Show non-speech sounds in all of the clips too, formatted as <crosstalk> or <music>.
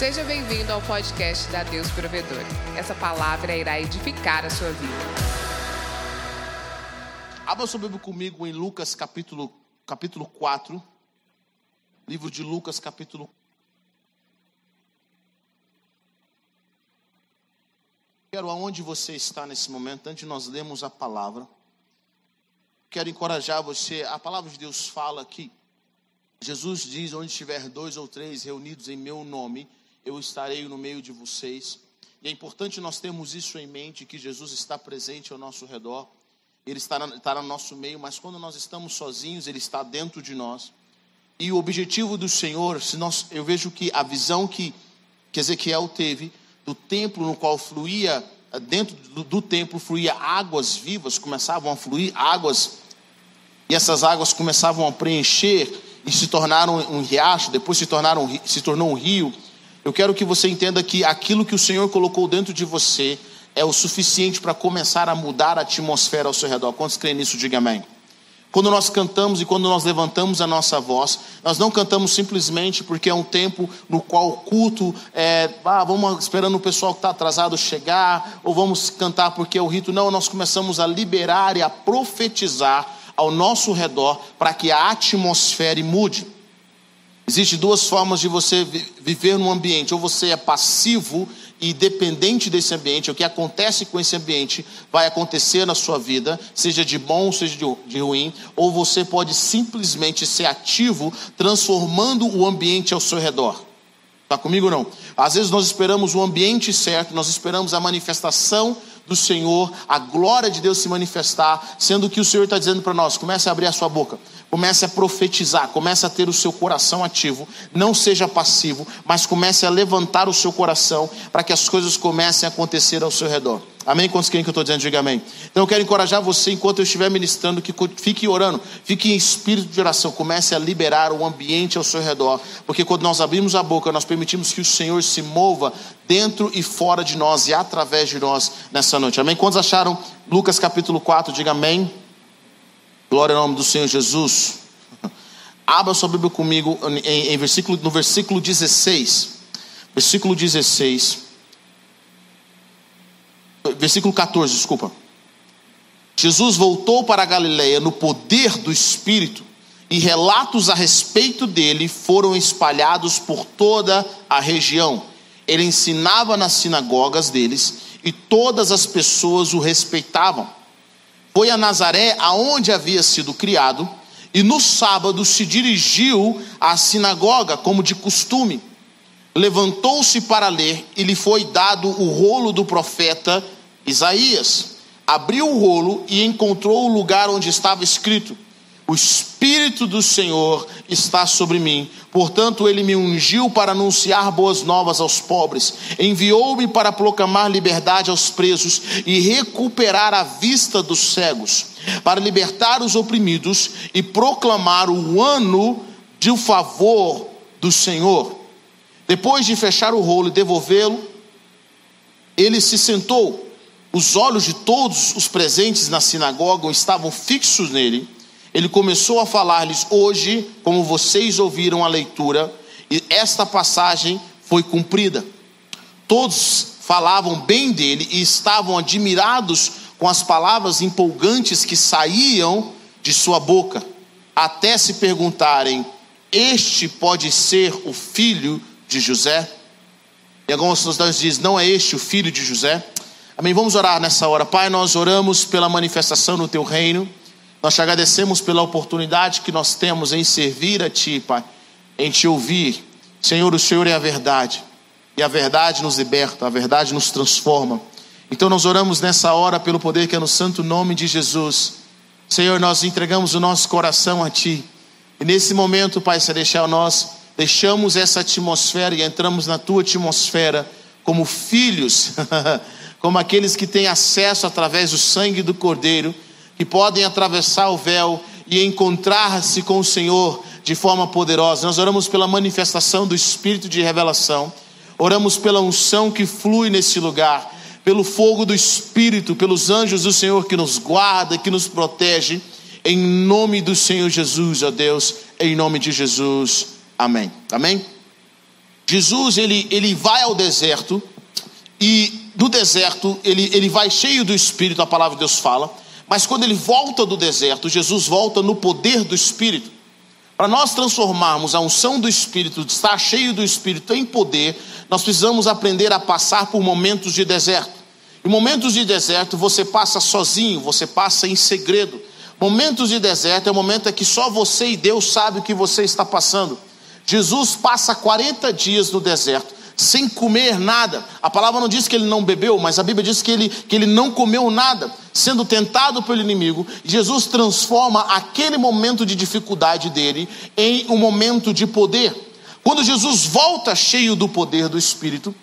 Seja bem-vindo ao podcast da Deus Provedor. Essa palavra irá edificar a sua vida. Abra sua Bíblia comigo em Lucas capítulo, capítulo 4. Livro de Lucas capítulo Quero aonde você está nesse momento, antes de nós lermos a palavra. Quero encorajar você. A palavra de Deus fala que Jesus diz: onde estiver dois ou três reunidos em meu nome, eu estarei no meio de vocês. E é importante nós termos isso em mente: que Jesus está presente ao nosso redor, Ele está, está no nosso meio, mas quando nós estamos sozinhos, Ele está dentro de nós. E o objetivo do Senhor, se nós, eu vejo que a visão que, que Ezequiel teve do templo no qual fluía, dentro do, do templo fluía águas vivas, começavam a fluir águas, e essas águas começavam a preencher e se tornaram um riacho, depois se, tornaram, se tornou um rio. Eu quero que você entenda que aquilo que o Senhor colocou dentro de você é o suficiente para começar a mudar a atmosfera ao seu redor. Quantos creem nisso? Diga amém. Quando nós cantamos e quando nós levantamos a nossa voz, nós não cantamos simplesmente porque é um tempo no qual o culto é, ah, vamos esperando o pessoal que está atrasado chegar, ou vamos cantar porque é o rito. Não, nós começamos a liberar e a profetizar ao nosso redor para que a atmosfera mude. Existem duas formas de você viver num ambiente: ou você é passivo e dependente desse ambiente, o que acontece com esse ambiente vai acontecer na sua vida, seja de bom, seja de, ruim, ou você pode simplesmente ser ativo, transformando o ambiente ao seu redor. Está comigo não? Às vezes nós esperamos o ambiente certo, nós esperamos a manifestação do Senhor, a glória de Deus se manifestar, sendo que o Senhor está dizendo para nós: comece a abrir a sua boca, comece a profetizar, comece a ter o seu coração ativo, não seja passivo, mas comece a levantar o seu coração para que as coisas comecem a acontecer ao seu redor. Amém? Quantos querem que eu estou dizendo? Diga amém. Então eu quero encorajar você, enquanto eu estiver ministrando, que fique orando, fique em espírito de oração, comece a liberar o ambiente ao seu redor, porque quando nós abrimos a boca, nós permitimos que o Senhor se mova dentro e fora de nós e através de nós nessa noite. Amém? Quantos acharam Lucas capítulo 4? Diga amém. Glória ao nome do Senhor Jesus. <laughs> Abra sua Bíblia comigo em, em versículo, no versículo 16. Versículo 16 versículo 14, desculpa. Jesus voltou para a Galiléia no poder do Espírito, e relatos a respeito dele foram espalhados por toda a região. Ele ensinava nas sinagogas deles, e todas as pessoas o respeitavam. Foi a Nazaré, aonde havia sido criado, e no sábado se dirigiu à sinagoga, como de costume levantou-se para ler e lhe foi dado o rolo do profeta Isaías. Abriu o rolo e encontrou o lugar onde estava escrito: O Espírito do Senhor está sobre mim, portanto, ele me ungiu para anunciar boas novas aos pobres, enviou-me para proclamar liberdade aos presos e recuperar a vista dos cegos, para libertar os oprimidos e proclamar o ano de favor do Senhor. Depois de fechar o rolo e devolvê-lo, ele se sentou. Os olhos de todos os presentes na sinagoga estavam fixos nele. Ele começou a falar-lhes: Hoje, como vocês ouviram a leitura, esta passagem foi cumprida. Todos falavam bem dele e estavam admirados com as palavras empolgantes que saíam de sua boca, até se perguntarem: Este pode ser o filho de José. E algumas pessoas dizem, não é este o filho de José? Amém. Vamos orar nessa hora. Pai, nós oramos pela manifestação no teu reino. Nós te agradecemos pela oportunidade que nós temos em servir a ti, Pai, em te ouvir. Senhor, o Senhor é a verdade. E a verdade nos liberta, a verdade nos transforma. Então nós oramos nessa hora pelo poder que é no santo nome de Jesus. Senhor, nós entregamos o nosso coração a ti. E nesse momento, Pai Celestial, nós deixamos essa atmosfera e entramos na tua atmosfera como filhos, <laughs> como aqueles que têm acesso através do sangue do Cordeiro, que podem atravessar o véu e encontrar-se com o Senhor de forma poderosa. Nós oramos pela manifestação do Espírito de revelação, oramos pela unção que flui nesse lugar, pelo fogo do Espírito, pelos anjos do Senhor que nos guarda, que nos protege, em nome do Senhor Jesus, ó Deus, em nome de Jesus. Amém. Amém? Jesus ele, ele vai ao deserto e no deserto ele, ele vai cheio do Espírito, a palavra de Deus fala, mas quando ele volta do deserto, Jesus volta no poder do Espírito. Para nós transformarmos a unção do Espírito, estar cheio do Espírito em poder, nós precisamos aprender a passar por momentos de deserto. Em momentos de deserto, você passa sozinho, você passa em segredo. Momentos de deserto é o momento em que só você e Deus sabe o que você está passando. Jesus passa 40 dias no deserto, sem comer nada. A palavra não diz que ele não bebeu, mas a Bíblia diz que ele, que ele não comeu nada, sendo tentado pelo inimigo. Jesus transforma aquele momento de dificuldade dele em um momento de poder. Quando Jesus volta cheio do poder do Espírito,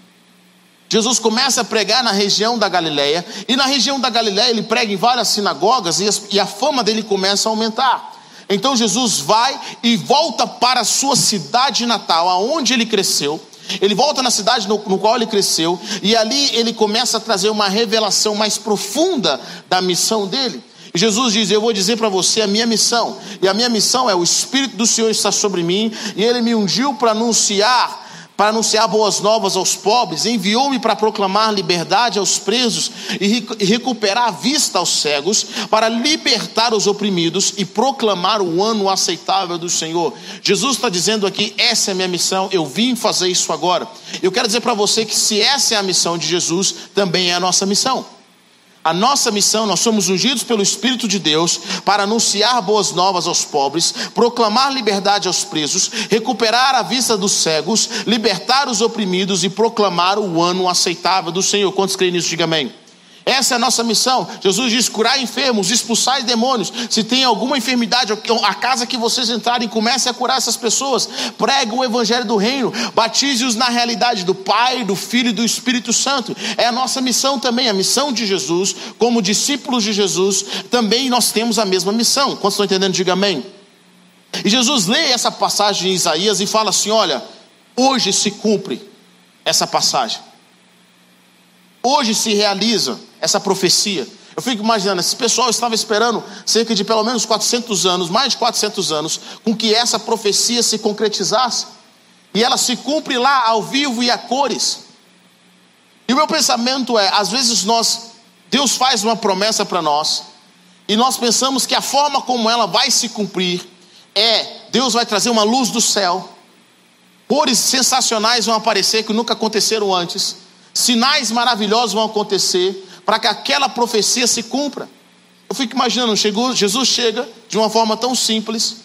Jesus começa a pregar na região da Galileia, e na região da Galileia ele prega em várias sinagogas, e a fama dele começa a aumentar. Então Jesus vai e volta para a sua cidade natal, aonde ele cresceu. Ele volta na cidade no, no, qual ele cresceu, e ali ele começa a trazer uma revelação mais profunda da missão dele. E Jesus diz: Eu vou dizer para você a minha missão, e a minha missão é: o Espírito do Senhor está sobre mim, e ele me ungiu para anunciar para anunciar boas novas aos pobres, enviou-me para proclamar liberdade aos presos e recuperar a vista aos cegos, para libertar os oprimidos e proclamar o ano aceitável do Senhor. Jesus está dizendo aqui: essa é a minha missão, eu vim fazer isso agora. Eu quero dizer para você que se essa é a missão de Jesus, também é a nossa missão. A nossa missão, nós somos ungidos pelo Espírito de Deus para anunciar boas novas aos pobres, proclamar liberdade aos presos, recuperar a vista dos cegos, libertar os oprimidos e proclamar o ano aceitável do Senhor. Quantos creem nisso? Diga amém. Essa é a nossa missão. Jesus diz: curar enfermos, expulsar demônios. Se tem alguma enfermidade, a casa que vocês entrarem, comece a curar essas pessoas. Pregue o evangelho do reino. Batize-os na realidade do Pai, do Filho e do Espírito Santo. É a nossa missão também, a missão de Jesus. Como discípulos de Jesus, também nós temos a mesma missão. Quantos estão entendendo? Diga amém. E Jesus lê essa passagem em Isaías e fala assim: olha, hoje se cumpre essa passagem. Hoje se realiza essa profecia. Eu fico imaginando, esse pessoal estava esperando cerca de pelo menos 400 anos, mais de 400 anos, com que essa profecia se concretizasse. E ela se cumpre lá ao vivo e a cores. E o meu pensamento é: às vezes nós, Deus faz uma promessa para nós, e nós pensamos que a forma como ela vai se cumprir é: Deus vai trazer uma luz do céu, cores sensacionais vão aparecer que nunca aconteceram antes, sinais maravilhosos vão acontecer, para que aquela profecia se cumpra. Eu fico imaginando, chegou, Jesus chega de uma forma tão simples,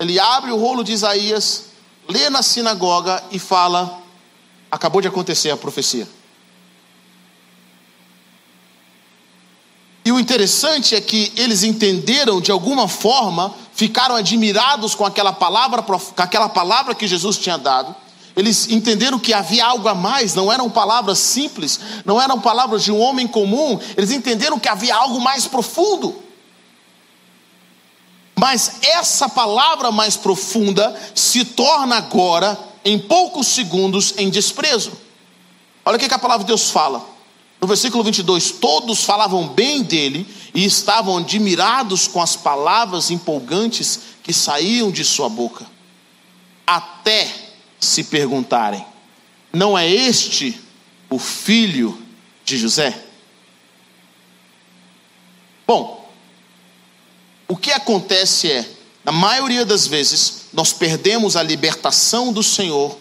ele abre o rolo de Isaías, lê na sinagoga e fala: acabou de acontecer a profecia. E o interessante é que eles entenderam de alguma forma, ficaram admirados com aquela palavra, com aquela palavra que Jesus tinha dado. Eles entenderam que havia algo a mais, não eram palavras simples, não eram palavras de um homem comum, eles entenderam que havia algo mais profundo. Mas essa palavra mais profunda se torna agora, em poucos segundos, em desprezo. Olha o que, a palavra de Deus fala. No versículo 22, todos falavam bem dele e estavam admirados com as palavras empolgantes que saíam de sua boca. Até se perguntarem: não é este o filho de José? Bom, o que acontece é, na maioria das vezes, nós perdemos a libertação do Senhor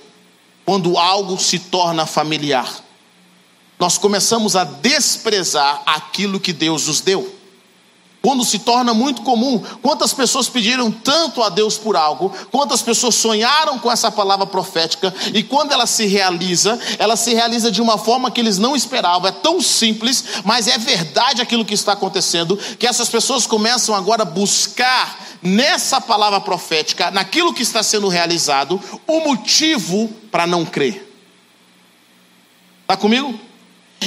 quando algo se torna familiar. Nós começamos a desprezar aquilo que Deus nos deu. Quando se torna muito comum, quantas pessoas pediram tanto a Deus por algo, quantas pessoas sonharam com essa palavra profética, e quando ela se realiza, ela se realiza de uma forma que eles não esperavam. É tão simples, mas é verdade aquilo que está acontecendo, que essas pessoas começam agora a buscar nessa palavra profética, naquilo que está sendo realizado, o motivo para não crer. Está comigo?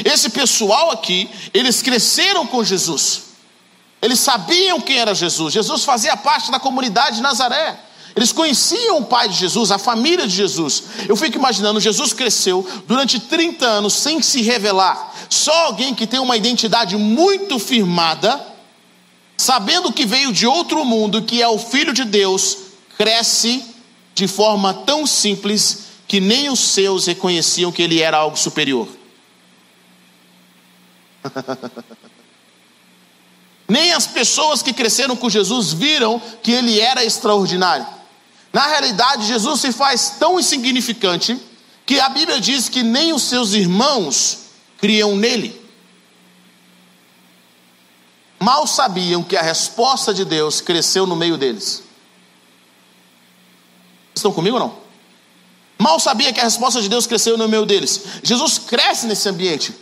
Esse pessoal aqui, eles cresceram com Jesus. Eles sabiam quem era Jesus. Jesus fazia parte da comunidade de Nazaré. Eles conheciam o pai de Jesus, a família de Jesus. Eu fico imaginando, Jesus cresceu durante 30 anos sem se revelar. Só alguém que tem uma identidade muito firmada, sabendo que veio de outro mundo, que é o filho de Deus, cresce de forma tão simples que nem os seus reconheciam que ele era algo superior. <laughs> nem as pessoas que cresceram com Jesus viram que ele era extraordinário. Na realidade, Jesus se faz tão insignificante que a Bíblia diz que nem os seus irmãos criam nele. Mal sabiam que a resposta de Deus cresceu no meio deles. Estão comigo ou não? Mal sabia que a resposta de Deus cresceu no meio deles. Jesus cresce nesse ambiente,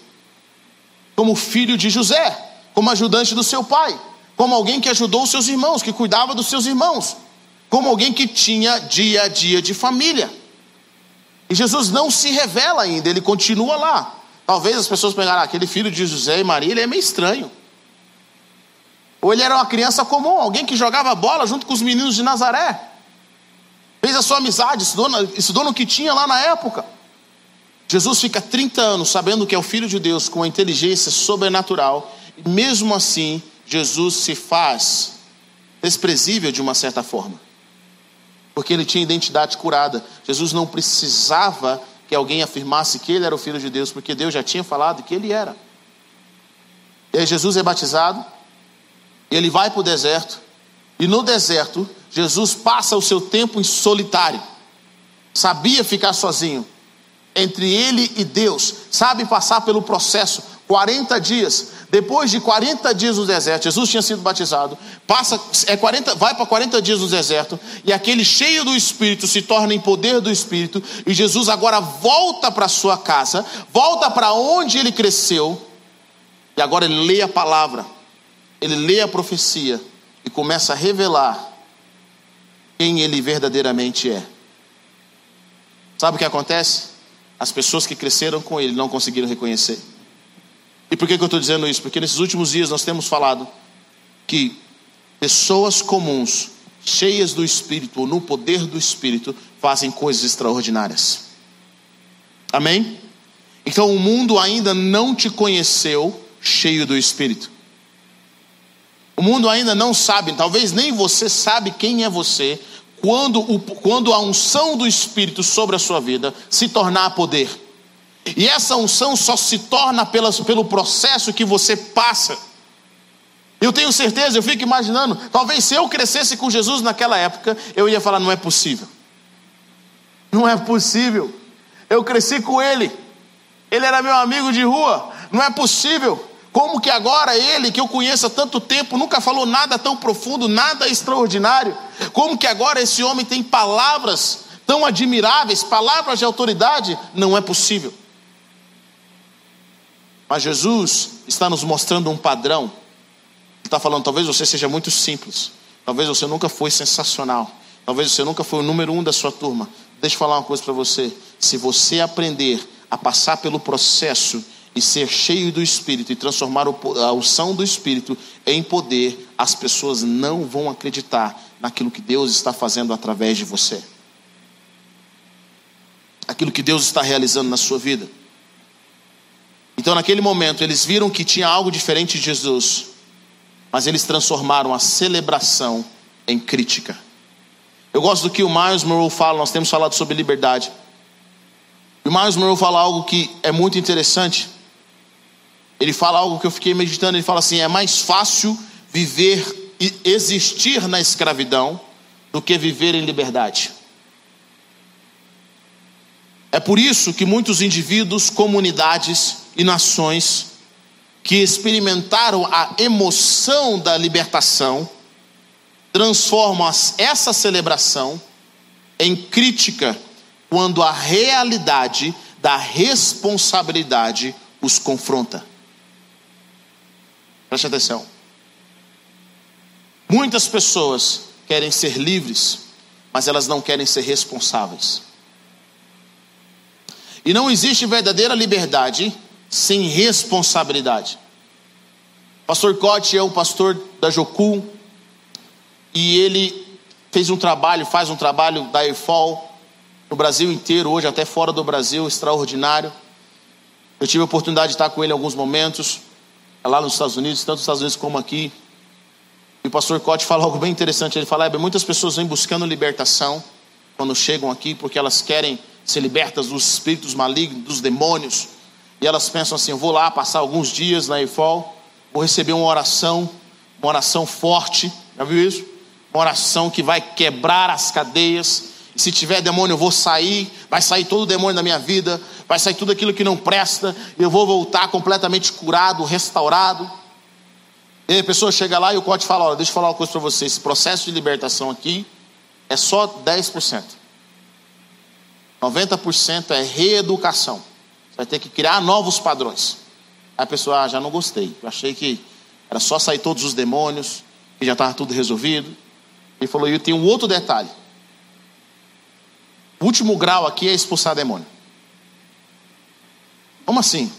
como filho de José, como ajudante do seu pai, como alguém que ajudou os seus irmãos, que cuidava dos seus irmãos, como alguém que tinha dia a dia de família. E Jesus não se revela ainda, ele continua lá. Talvez as pessoas pegaram ah, aquele filho de José e Maria, ele é meio estranho. Ou ele era uma criança comum, alguém que jogava bola junto com os meninos de Nazaré. Fez a sua amizade, estudou, estudou no que tinha lá na época. Jesus fica 30 anos sabendo que é o Filho de Deus com a inteligência sobrenatural, mesmo assim, Jesus se faz desprezível de uma certa forma, porque ele tinha identidade curada. Jesus não precisava que alguém afirmasse que ele era o Filho de Deus, porque Deus já tinha falado que ele era. E aí Jesus é batizado, ele vai para o deserto, e no deserto, Jesus passa o seu tempo em solitário, sabia ficar sozinho, entre ele e Deus, sabe passar pelo processo, 40 dias, depois de 40 dias no deserto, Jesus tinha sido batizado, passa, é 40, vai para 40 dias no deserto, e aquele cheio do Espírito se torna em poder do Espírito, e Jesus agora volta para sua casa, volta para onde ele cresceu, e agora ele lê a palavra, ele lê a profecia e começa a revelar quem ele verdadeiramente é. Sabe o que acontece? As pessoas que cresceram com ele não conseguiram reconhecer. E por que, que eu estou dizendo isso? Porque nesses últimos dias nós temos falado que pessoas comuns, cheias do Espírito ou no poder do Espírito, fazem coisas extraordinárias. Amém? Então o mundo ainda não te conheceu cheio do Espírito. O mundo ainda não sabe, talvez nem você sabe quem é você, quando, o, quando a unção do Espírito sobre a sua vida se tornar poder. E essa unção só se torna pela, pelo processo que você passa. Eu tenho certeza, eu fico imaginando, talvez se eu crescesse com Jesus naquela época, eu ia falar: não é possível. Não é possível. Eu cresci com ele, ele era meu amigo de rua, não é possível. Como que agora ele, que eu conheço há tanto tempo, nunca falou nada tão profundo, nada extraordinário? Como que agora esse homem tem palavras tão admiráveis, palavras de autoridade? Não é possível. Mas Jesus está nos mostrando um padrão. Ele está falando, talvez você seja muito simples, talvez você nunca foi sensacional, talvez você nunca foi o número um da sua turma. Deixa eu falar uma coisa para você: se você aprender a passar pelo processo e ser cheio do Espírito e transformar a unção do Espírito em poder, as pessoas não vão acreditar naquilo que Deus está fazendo através de você, aquilo que Deus está realizando na sua vida. Então, naquele momento, eles viram que tinha algo diferente de Jesus, mas eles transformaram a celebração em crítica. Eu gosto do que o Miles Monroe fala, nós temos falado sobre liberdade. O Miles Monroe fala algo que é muito interessante ele fala algo que eu fiquei meditando. Ele fala assim: é mais fácil viver e existir na escravidão do que viver em liberdade. É por isso que muitos indivíduos, comunidades e nações que experimentaram a emoção da libertação transformam essa celebração em crítica quando a realidade da responsabilidade os confronta. Preste atenção. Muitas pessoas querem ser livres, mas elas não querem ser responsáveis. E não existe verdadeira liberdade sem responsabilidade. pastor Cote é o pastor da Jocum e ele fez um trabalho, faz um trabalho da EFOL no Brasil inteiro, hoje até fora do Brasil, extraordinário. Eu tive a oportunidade de estar com ele em alguns momentos. É lá nos Estados Unidos, tanto nos Estados Unidos como aqui. E o pastor Cote <laughs> fala algo bem interessante. Ele fala: muitas pessoas vêm buscando libertação quando chegam aqui, porque elas querem ser libertas dos espíritos malignos, dos demônios. E elas pensam assim: eu vou lá passar alguns dias na EFOL, vou receber uma oração, uma oração forte, já viu isso? Uma oração que vai quebrar as cadeias. E se tiver demônio, eu vou sair, vai sair todo o demônio da minha vida, vai sair tudo aquilo que não presta, e eu vou voltar completamente curado, restaurado. E a pessoa chega lá e o Cote fala: Olha, deixa eu falar uma coisa para você, esse processo de libertação aqui é só 10%. 90% é reeducação. Você vai ter que criar novos padrões. Aí a pessoa, ah, já não gostei. Eu achei que era só sair todos os demônios, que já estava tudo resolvido. Ele falou, e tem um outro detalhe. O último grau aqui é expulsar demônio. Como assim?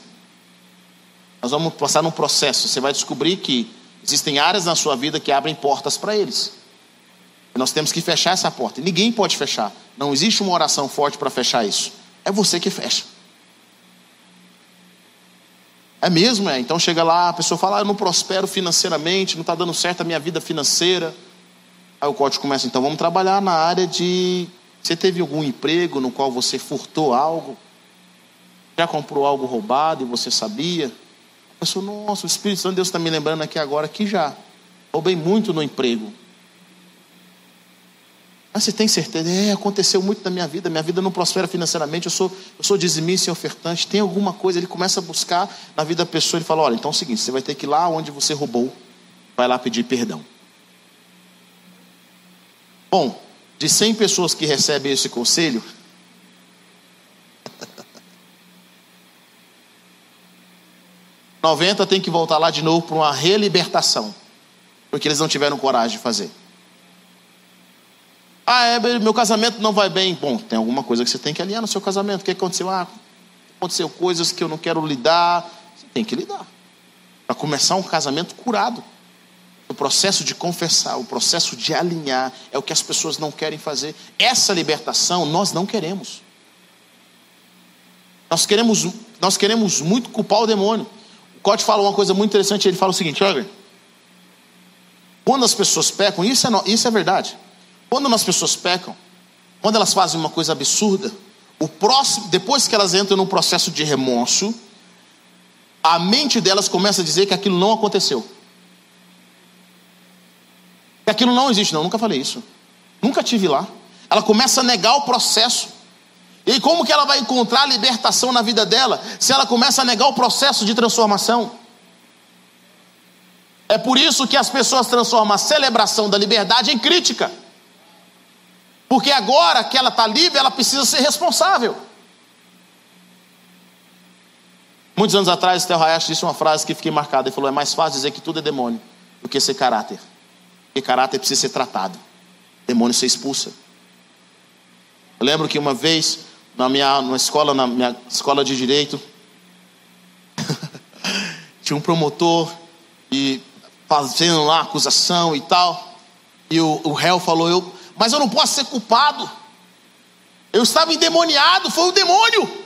Nós vamos passar num processo. Você vai descobrir que existem áreas na sua vida que abrem portas para eles. E nós temos que fechar essa porta. E ninguém pode fechar. Não existe uma oração forte para fechar isso. É você que fecha. É mesmo, é. Então chega lá, a pessoa fala, ah, eu não prospero financeiramente, não está dando certo a minha vida financeira. Aí o código começa, então vamos trabalhar na área de. Você teve algum emprego no qual você furtou algo? Já comprou algo roubado e você sabia? A pessoa, nossa, o Espírito Santo de Deus está me lembrando aqui agora que já. Roubei muito no emprego. Mas você tem certeza? É, aconteceu muito na minha vida, minha vida não prospera financeiramente, eu sou, eu sou dizimista e ofertante, tem alguma coisa, ele começa a buscar na vida da pessoa, ele fala, olha, então é o seguinte, você vai ter que ir lá onde você roubou, vai lá pedir perdão. Bom, de 100 pessoas que recebem esse conselho, <laughs> Noventa tem que voltar lá de novo para uma relibertação, porque eles não tiveram coragem de fazer. Ah, é, meu casamento não vai bem. Bom, tem alguma coisa que você tem que alinhar no seu casamento. O que aconteceu? Ah, aconteceu coisas que eu não quero lidar. Você tem que lidar. Para começar um casamento curado. O processo de confessar, o processo de alinhar é o que as pessoas não querem fazer. Essa libertação nós não queremos. Nós queremos, nós queremos muito culpar o demônio. O Cote fala uma coisa muito interessante. Ele fala o seguinte: olha, quando as pessoas pecam, isso é, isso é verdade. Quando as pessoas pecam, quando elas fazem uma coisa absurda, o próximo, depois que elas entram num processo de remorso, a mente delas começa a dizer que aquilo não aconteceu. Que aquilo não existe, não, nunca falei isso. Nunca tive lá. Ela começa a negar o processo. E como que ela vai encontrar libertação na vida dela se ela começa a negar o processo de transformação? É por isso que as pessoas transformam a celebração da liberdade em crítica. Porque agora que ela está livre, ela precisa ser responsável. Muitos anos atrás, Theo Hayashi disse uma frase que fiquei marcada. Ele falou: é mais fácil dizer que tudo é demônio do que ser caráter. Porque caráter precisa ser tratado. Demônio se expulsa. Eu lembro que uma vez, na minha na escola, na minha escola de direito, <laughs> tinha um promotor e fazendo lá acusação e tal. E o, o réu falou: eu, mas eu não posso ser culpado. Eu estava endemoniado, foi o demônio.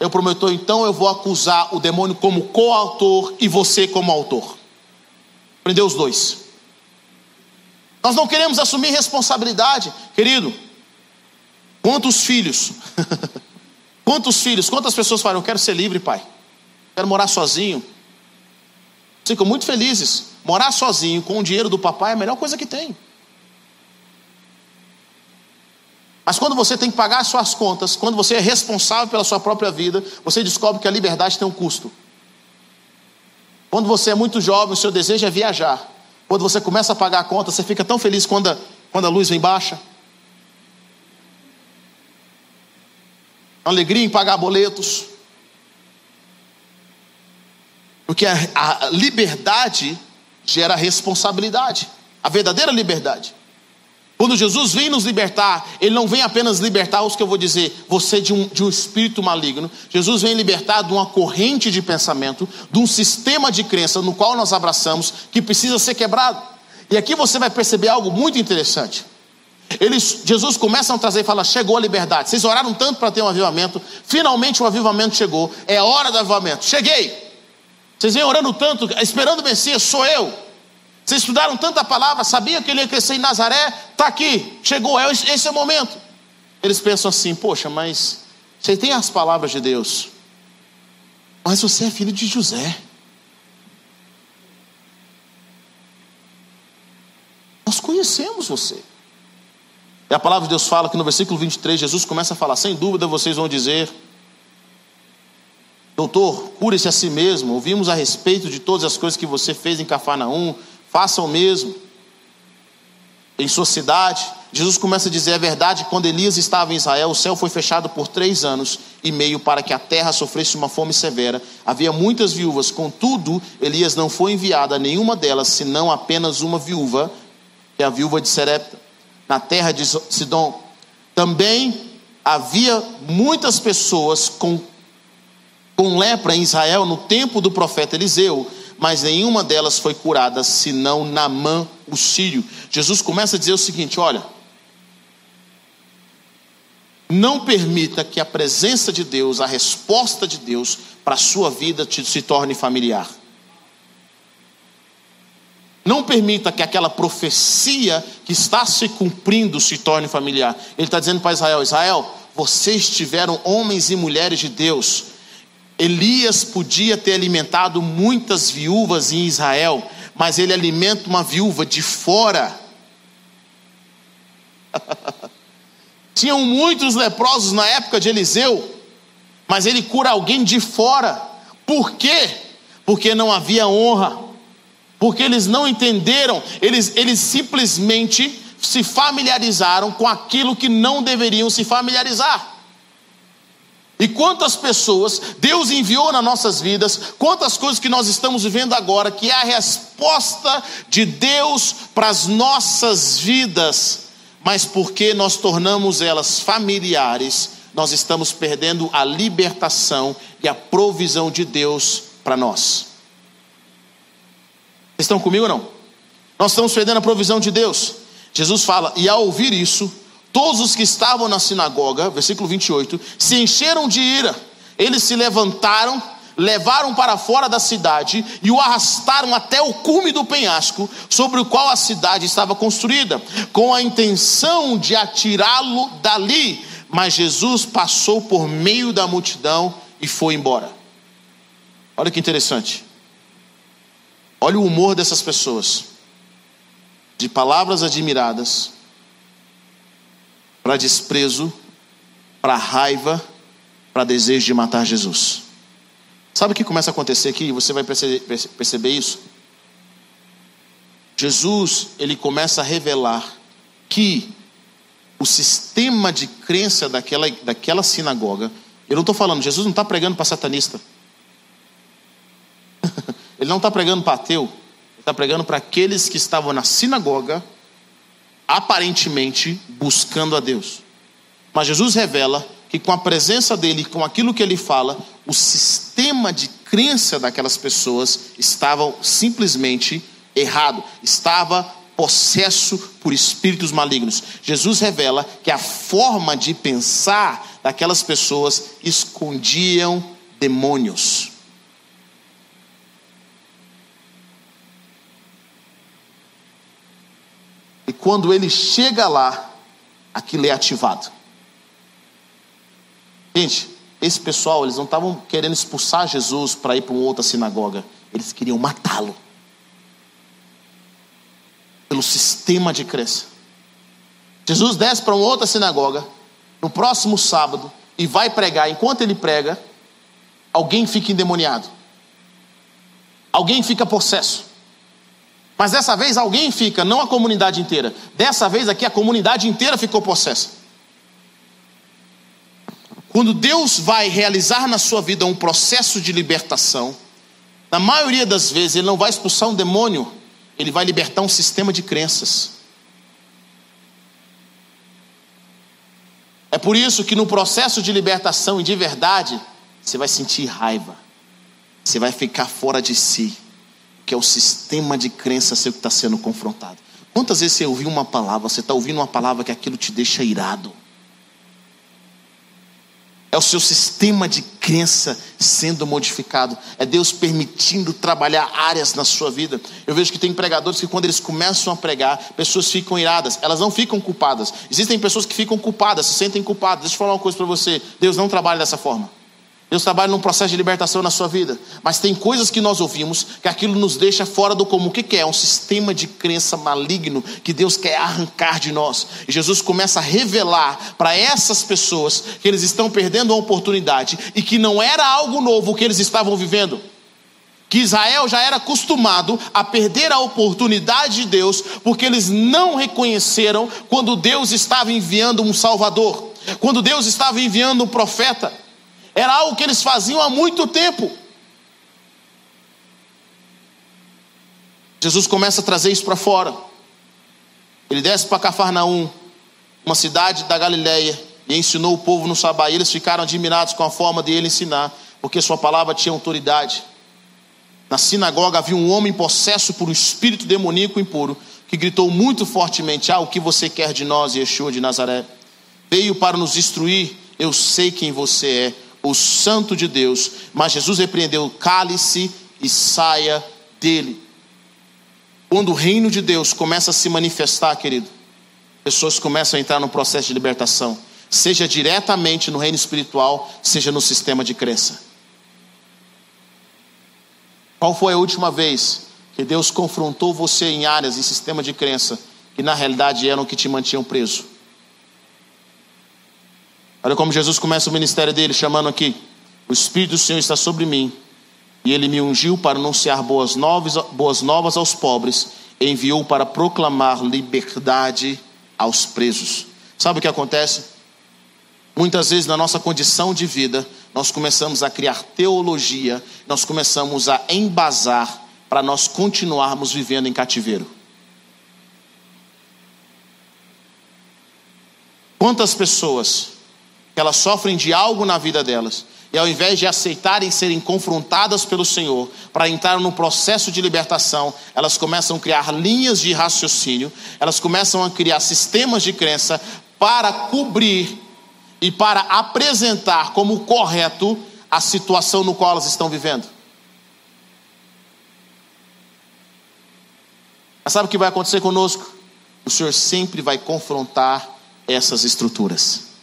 Eu prometo, então eu vou acusar o demônio como coautor e você como autor. Prendeu os dois. Nós não queremos assumir responsabilidade, querido. Quantos filhos? <laughs> Quantos filhos? Quantas pessoas falam? Eu quero ser livre, pai. Quero morar sozinho. Ficam muito felizes. Morar sozinho com o dinheiro do papai é a melhor coisa que tem. Mas quando você tem que pagar as suas contas, quando você é responsável pela sua própria vida, você descobre que a liberdade tem um custo. Quando você é muito jovem, o seu desejo é viajar. Quando você começa a pagar a conta, você fica tão feliz quando a, quando a luz vem baixa. Alegria em pagar boletos. Porque a, a liberdade gera responsabilidade. A verdadeira liberdade. Quando Jesus vem nos libertar, Ele não vem apenas libertar os que eu vou dizer, você de um, de um espírito maligno. Jesus vem libertar de uma corrente de pensamento, de um sistema de crença no qual nós abraçamos, que precisa ser quebrado. E aqui você vai perceber algo muito interessante. Eles, Jesus começa a trazer e fala: chegou a liberdade. Vocês oraram tanto para ter um avivamento, finalmente o avivamento chegou. É hora do avivamento. Cheguei. Vocês vêm orando tanto, esperando o Messias, sou eu. Vocês estudaram tanta palavra, sabiam que ele ia crescer em Nazaré? Está aqui, chegou, é esse é o momento. Eles pensam assim: poxa, mas você tem as palavras de Deus, mas você é filho de José. Nós conhecemos você. E a palavra de Deus fala que no versículo 23, Jesus começa a falar: sem dúvida vocês vão dizer, doutor, cure-se a si mesmo. Ouvimos a respeito de todas as coisas que você fez em Cafarnaum, faça o mesmo em sua cidade. Jesus começa a dizer a verdade: quando Elias estava em Israel, o céu foi fechado por três anos e meio para que a terra sofresse uma fome severa. Havia muitas viúvas, contudo, Elias não foi enviado a nenhuma delas, senão apenas uma viúva, que é a viúva de Serepta, na terra de Sidom. Também havia muitas pessoas com, com lepra em Israel no tempo do profeta Eliseu mas nenhuma delas foi curada, senão Namã, o sírio. Jesus começa a dizer o seguinte: olha, não permita que a presença de Deus, a resposta de Deus para a sua vida te, se torne familiar. Não permita que aquela profecia que está se cumprindo se torne familiar. Ele está dizendo para Israel: Israel, vocês tiveram homens e mulheres de Deus Elias podia ter alimentado muitas viúvas em Israel, mas ele alimenta uma viúva de fora. <laughs> Tinham muitos leprosos na época de Eliseu, mas ele cura alguém de fora. Por quê? Porque não havia honra, porque eles não entenderam, eles, eles simplesmente se familiarizaram com aquilo que não deveriam se familiarizar. E quantas pessoas Deus enviou nas nossas vidas, quantas coisas que nós estamos vivendo agora, que é a resposta de Deus para as nossas vidas, mas porque nós tornamos elas familiares, nós estamos perdendo a libertação e a provisão de Deus para nós. Vocês estão comigo ou não? Nós estamos perdendo a provisão de Deus. Jesus fala, e ao ouvir isso, Todos os que estavam na sinagoga, versículo 28, se encheram de ira. Eles se levantaram, levaram para fora da cidade e o arrastaram até o cume do penhasco sobre o qual a cidade estava construída, com a intenção de atirá-lo dali. Mas Jesus passou por meio da multidão e foi embora. Olha que interessante. Olha o humor dessas pessoas. De palavras admiradas, para desprezo, para raiva, para desejo de matar Jesus. Sabe o que começa a acontecer aqui? Você vai perceber isso? Jesus, ele começa a revelar que o sistema de crença daquela, daquela sinagoga, eu não estou falando, Jesus não está pregando para satanista, <laughs> ele não está pregando para ateu, ele está pregando para aqueles que estavam na sinagoga aparentemente buscando a Deus. Mas Jesus revela que com a presença dele, com aquilo que ele fala, o sistema de crença daquelas pessoas estava simplesmente errado, estava possesso por espíritos malignos. Jesus revela que a forma de pensar daquelas pessoas escondiam demônios. Quando ele chega lá, aquilo é ativado. Gente, esse pessoal, eles não estavam querendo expulsar Jesus para ir para uma outra sinagoga. Eles queriam matá-lo. Pelo sistema de crença. Jesus desce para uma outra sinagoga, no próximo sábado, e vai pregar. Enquanto ele prega, alguém fica endemoniado. Alguém fica possesso. Mas dessa vez alguém fica, não a comunidade inteira. Dessa vez aqui a comunidade inteira ficou possessa. Quando Deus vai realizar na sua vida um processo de libertação, na maioria das vezes ele não vai expulsar um demônio, ele vai libertar um sistema de crenças. É por isso que no processo de libertação e de verdade, você vai sentir raiva, você vai ficar fora de si que é o sistema de crença seu que está sendo confrontado. Quantas vezes você ouviu uma palavra, você está ouvindo uma palavra que aquilo te deixa irado? é o seu sistema de crença sendo modificado, é Deus permitindo trabalhar áreas na sua vida. Eu vejo que tem pregadores que, quando eles começam a pregar, pessoas ficam iradas, elas não ficam culpadas. Existem pessoas que ficam culpadas, se sentem culpadas. Deixa eu falar uma coisa para você: Deus não trabalha dessa forma. Deus trabalha num processo de libertação na sua vida. Mas tem coisas que nós ouvimos que aquilo nos deixa fora do comum. O que é? Um sistema de crença maligno que Deus quer arrancar de nós. E Jesus começa a revelar para essas pessoas que eles estão perdendo a oportunidade e que não era algo novo que eles estavam vivendo. Que Israel já era acostumado a perder a oportunidade de Deus porque eles não reconheceram quando Deus estava enviando um Salvador, quando Deus estava enviando um profeta. Era algo que eles faziam há muito tempo. Jesus começa a trazer isso para fora. Ele desce para Cafarnaum, uma cidade da Galiléia, e ensinou o povo no sabá. E eles ficaram admirados com a forma de ele ensinar, porque sua palavra tinha autoridade. Na sinagoga havia um homem possesso por um espírito demoníaco impuro, que gritou muito fortemente: Ah, o que você quer de nós, Yeshua de Nazaré? Veio para nos instruir, eu sei quem você é, o santo de Deus, mas Jesus repreendeu: cale-se e saia dele. Quando o reino de Deus começa a se manifestar, querido, pessoas começam a entrar no processo de libertação, seja diretamente no reino espiritual, seja no sistema de crença. Qual foi a última vez que Deus confrontou você em áreas e sistema de crença que na realidade eram que te mantinham preso? Olha como Jesus começa o ministério dele, chamando aqui: O Espírito do Senhor está sobre mim, e ele me ungiu para anunciar boas novas, boas novas aos pobres, e enviou para proclamar liberdade aos presos. Sabe o que acontece? Muitas vezes na nossa condição de vida, nós começamos a criar teologia, nós começamos a embasar para nós continuarmos vivendo em cativeiro. Quantas pessoas que elas sofrem de algo na vida delas, e ao invés de aceitarem serem confrontadas pelo Senhor para entrar no processo de libertação, elas começam a criar linhas de raciocínio, elas começam a criar sistemas de crença para cobrir e para apresentar como correto a situação no qual elas estão vivendo. Mas sabe o que vai acontecer conosco? O Senhor sempre vai confrontar essas estruturas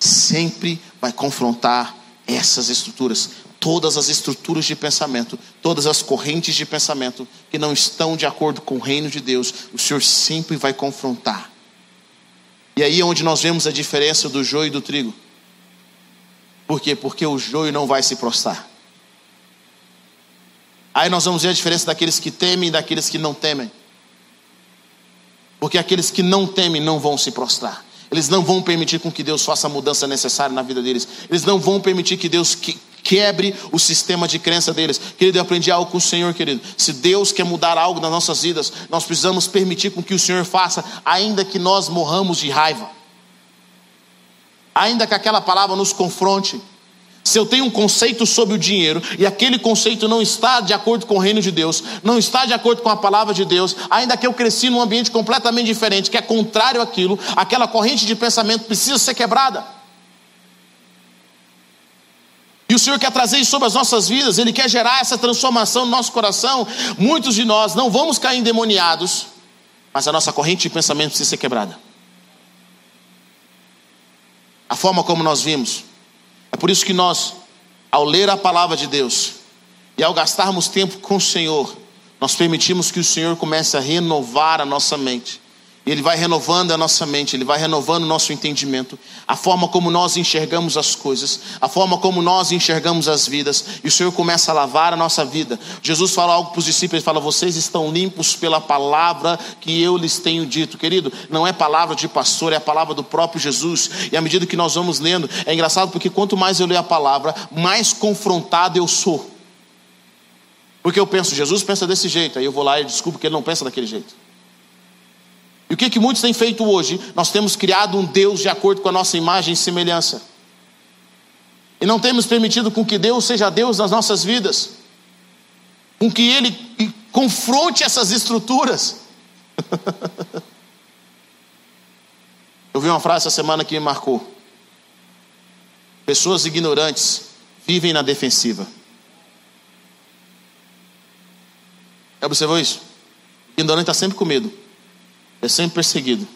sempre vai confrontar essas estruturas, todas as estruturas de pensamento, todas as correntes de pensamento que não estão de acordo com o reino de Deus, o Senhor sempre vai confrontar. E aí é onde nós vemos a diferença do joio e do trigo. Por quê? Porque o joio não vai se prostrar. Aí nós vamos ver a diferença daqueles que temem e daqueles que não temem. Porque aqueles que não temem não vão se prostrar. Eles não vão permitir com que Deus faça a mudança necessária na vida deles. Eles não vão permitir que Deus quebre o sistema de crença deles. Querido, eu aprendi algo com o Senhor, querido. Se Deus quer mudar algo nas nossas vidas, nós precisamos permitir com que o Senhor faça, ainda que nós morramos de raiva. Ainda que aquela palavra nos confronte, se eu tenho um conceito sobre o dinheiro e aquele conceito não está de acordo com o reino de Deus, não está de acordo com a palavra de Deus, ainda que eu cresci num ambiente completamente diferente, que é contrário àquilo, aquela corrente de pensamento precisa ser quebrada. E o Senhor quer trazer isso sobre as nossas vidas, Ele quer gerar essa transformação no nosso coração. Muitos de nós não vamos cair endemoniados, mas a nossa corrente de pensamento precisa ser quebrada. A forma como nós vimos, por isso que nós, ao ler a palavra de Deus e ao gastarmos tempo com o Senhor, nós permitimos que o Senhor comece a renovar a nossa mente. Ele vai renovando a nossa mente, Ele vai renovando o nosso entendimento, a forma como nós enxergamos as coisas, a forma como nós enxergamos as vidas, e o Senhor começa a lavar a nossa vida. Jesus fala algo para os discípulos, ele fala: Vocês estão limpos pela palavra que eu lhes tenho dito. Querido, não é palavra de pastor, é a palavra do próprio Jesus. E à medida que nós vamos lendo, é engraçado porque quanto mais eu leio a palavra, mais confrontado eu sou. Porque eu penso, Jesus pensa desse jeito, aí eu vou lá e desculpo que ele não pensa daquele jeito. E o que, que muitos têm feito hoje? Nós temos criado um Deus de acordo com a nossa imagem e semelhança. E não temos permitido com que Deus seja Deus nas nossas vidas. Com que Ele confronte essas estruturas. <laughs> Eu vi uma frase essa semana que me marcou. Pessoas ignorantes vivem na defensiva. Já observou isso? O ignorante está sempre com medo, é sempre perseguido,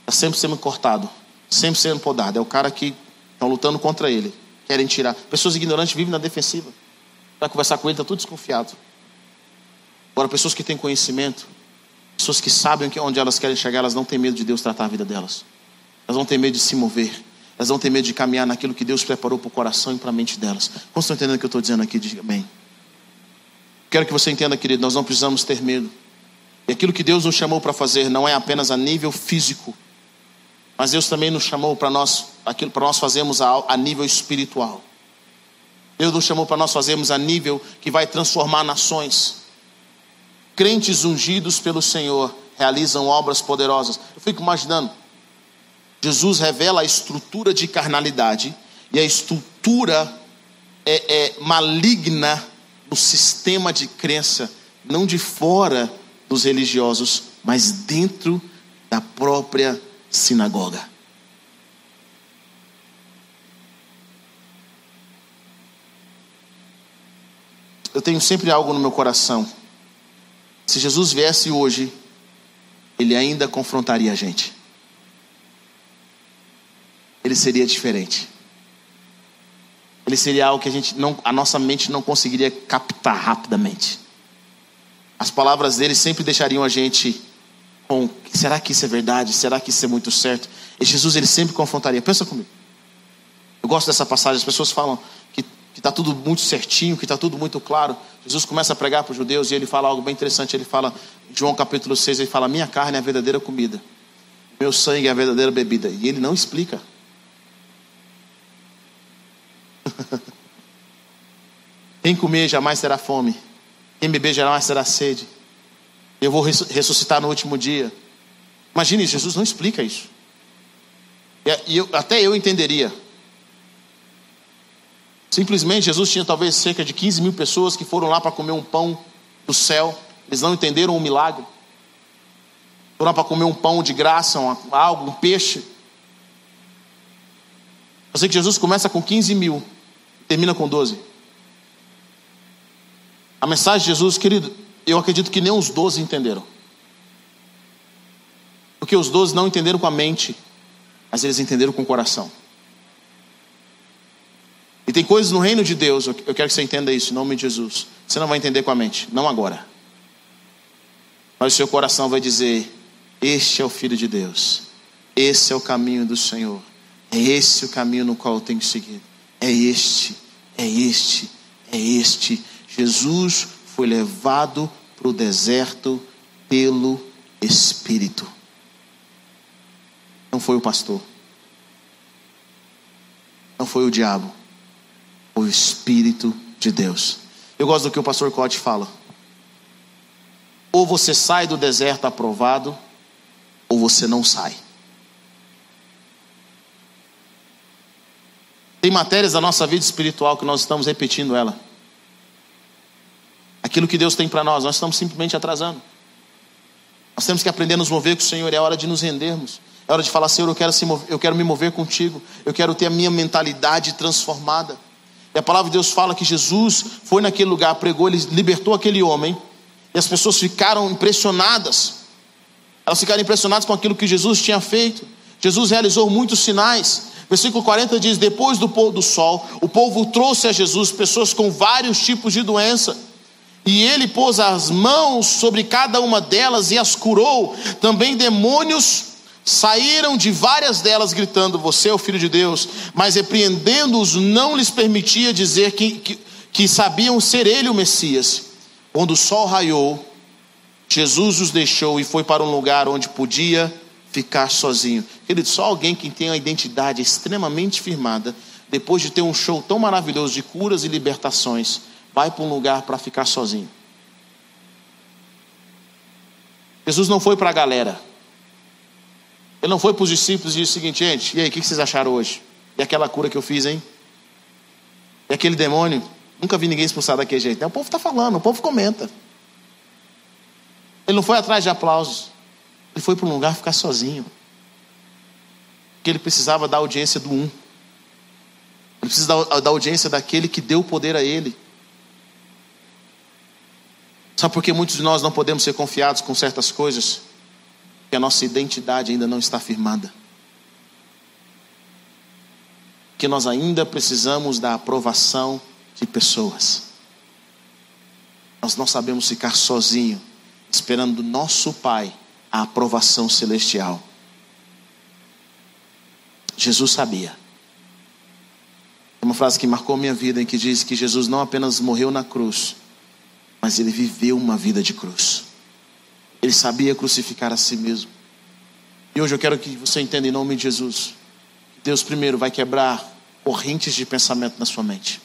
está sempre sendo cortado, sempre sendo podado. É o cara que estão lutando contra ele, querem tirar. Pessoas ignorantes vivem na defensiva. Para conversar com ele, está tudo desconfiado. Agora, pessoas que têm conhecimento, pessoas que sabem onde elas querem chegar, elas não têm medo de Deus tratar a vida delas. Elas não têm medo de se mover. Elas não têm medo de caminhar naquilo que Deus preparou para o coração e para a mente delas. Como estão entendendo o que eu estou dizendo aqui? Diga amém. Quero que você entenda, querido, nós não precisamos ter medo. E aquilo que Deus nos chamou para fazer não é apenas a nível físico, mas Deus também nos chamou para nós, aquilo para nós fazermos a, a nível espiritual. Deus nos chamou para nós fazermos a nível que vai transformar nações. Crentes ungidos pelo Senhor realizam obras poderosas. Eu fico imaginando, Jesus revela a estrutura de carnalidade e a estrutura é, é, maligna do sistema de crença, não de fora dos religiosos, mas dentro da própria sinagoga. Eu tenho sempre algo no meu coração. Se Jesus viesse hoje, ele ainda confrontaria a gente. Ele seria diferente. Ele seria algo que a gente não, a nossa mente não conseguiria captar rapidamente. As palavras dele sempre deixariam a gente com: será que isso é verdade? Será que isso é muito certo? E Jesus ele sempre confrontaria. Pensa comigo. Eu gosto dessa passagem. As pessoas falam que está tudo muito certinho, que está tudo muito claro. Jesus começa a pregar para os judeus e ele fala algo bem interessante. Ele fala, João capítulo 6, ele fala: Minha carne é a verdadeira comida, meu sangue é a verdadeira bebida. E ele não explica. <laughs> Quem comer jamais terá fome. Quem beber jamais terá sede. Eu vou ressuscitar no último dia. Imagine, Jesus não explica isso. E eu, até eu entenderia. Simplesmente Jesus tinha talvez cerca de 15 mil pessoas que foram lá para comer um pão do céu. Eles não entenderam o milagre. Foram para comer um pão de graça, um, algo, um peixe. Eu sei que Jesus começa com 15 mil, termina com 12. A mensagem de Jesus, querido, eu acredito que nem os 12 entenderam. Porque os 12 não entenderam com a mente, mas eles entenderam com o coração. E tem coisas no reino de Deus, eu quero que você entenda isso, em nome de Jesus. Você não vai entender com a mente, não agora. Mas o seu coração vai dizer: Este é o Filho de Deus, esse é o caminho do Senhor. É esse o caminho no qual eu tenho seguir. É este, é este, é este. Jesus foi levado para o deserto pelo Espírito. Não foi o pastor. Não foi o diabo. Foi o Espírito de Deus. Eu gosto do que o pastor Cote fala. Ou você sai do deserto aprovado, ou você não sai. Tem matérias da nossa vida espiritual que nós estamos repetindo ela. Aquilo que Deus tem para nós, nós estamos simplesmente atrasando. Nós temos que aprender a nos mover com o Senhor, é hora de nos rendermos. É hora de falar, Senhor, eu quero, mover, eu quero me mover contigo. Eu quero ter a minha mentalidade transformada. E a palavra de Deus fala que Jesus foi naquele lugar, pregou, ele libertou aquele homem. E as pessoas ficaram impressionadas. Elas ficaram impressionadas com aquilo que Jesus tinha feito. Jesus realizou muitos sinais. Versículo 40 diz: Depois do pôr do sol, o povo trouxe a Jesus pessoas com vários tipos de doença. E ele pôs as mãos sobre cada uma delas e as curou. Também demônios saíram de várias delas, gritando: Você é o filho de Deus. Mas repreendendo-os, não lhes permitia dizer que, que, que sabiam ser ele o Messias. Quando o sol raiou, Jesus os deixou e foi para um lugar onde podia ficar sozinho. Querido, só alguém que tem a identidade extremamente firmada, depois de ter um show tão maravilhoso de curas e libertações, vai para um lugar para ficar sozinho. Jesus não foi para a galera. Ele não foi para os discípulos e disse o seguinte, gente, e aí, o que vocês acharam hoje? E aquela cura que eu fiz, hein? E aquele demônio? Nunca vi ninguém expulsar daquele jeito. O povo está falando, o povo comenta. Ele não foi atrás de aplausos. Ele foi para um lugar ficar sozinho. Porque ele precisava da audiência do um. Ele precisa da, da audiência daquele que deu poder a ele. Sabe por que muitos de nós não podemos ser confiados com certas coisas? Porque a nossa identidade ainda não está firmada. Que nós ainda precisamos da aprovação de pessoas. Nós não sabemos ficar sozinhos, esperando do nosso Pai a aprovação celestial. Jesus sabia. Uma frase que marcou minha vida em que diz que Jesus não apenas morreu na cruz, mas ele viveu uma vida de cruz. Ele sabia crucificar a si mesmo. E hoje eu quero que você entenda em nome de Jesus. Deus primeiro vai quebrar correntes de pensamento na sua mente.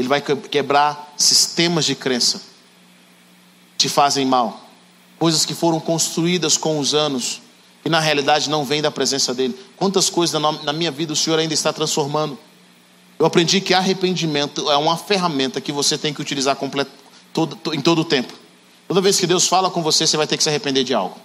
Ele vai quebrar sistemas de crença que te fazem mal. Coisas que foram construídas com os anos e na realidade não vêm da presença dele. Quantas coisas na minha vida o Senhor ainda está transformando? Eu aprendi que arrependimento é uma ferramenta que você tem que utilizar todo, em todo o tempo. Toda vez que Deus fala com você, você vai ter que se arrepender de algo.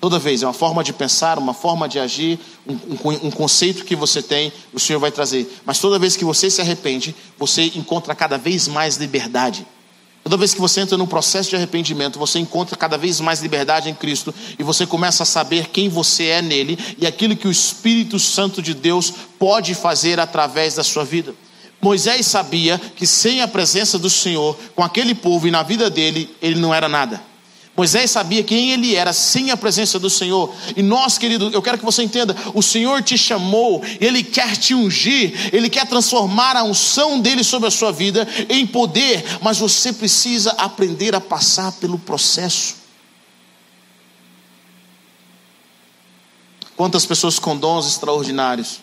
Toda vez, é uma forma de pensar, uma forma de agir, um, um, um, conceito que você tem, o Senhor vai trazer. Mas toda vez que você se arrepende, você encontra cada vez mais liberdade. Toda vez que você entra num processo de arrependimento, você encontra cada vez mais liberdade em Cristo e você começa a saber quem você é nele e aquilo que o Espírito Santo de Deus pode fazer através da sua vida. Moisés sabia que sem a presença do Senhor, com aquele povo e na vida dele, ele não era nada. Moisés sabia quem ele era sem a presença do Senhor. E nós, querido, eu quero que você entenda: o Senhor te chamou, ele quer te ungir, ele quer transformar a unção dele sobre a sua vida em poder, mas você precisa aprender a passar pelo processo. Quantas pessoas com dons extraordinários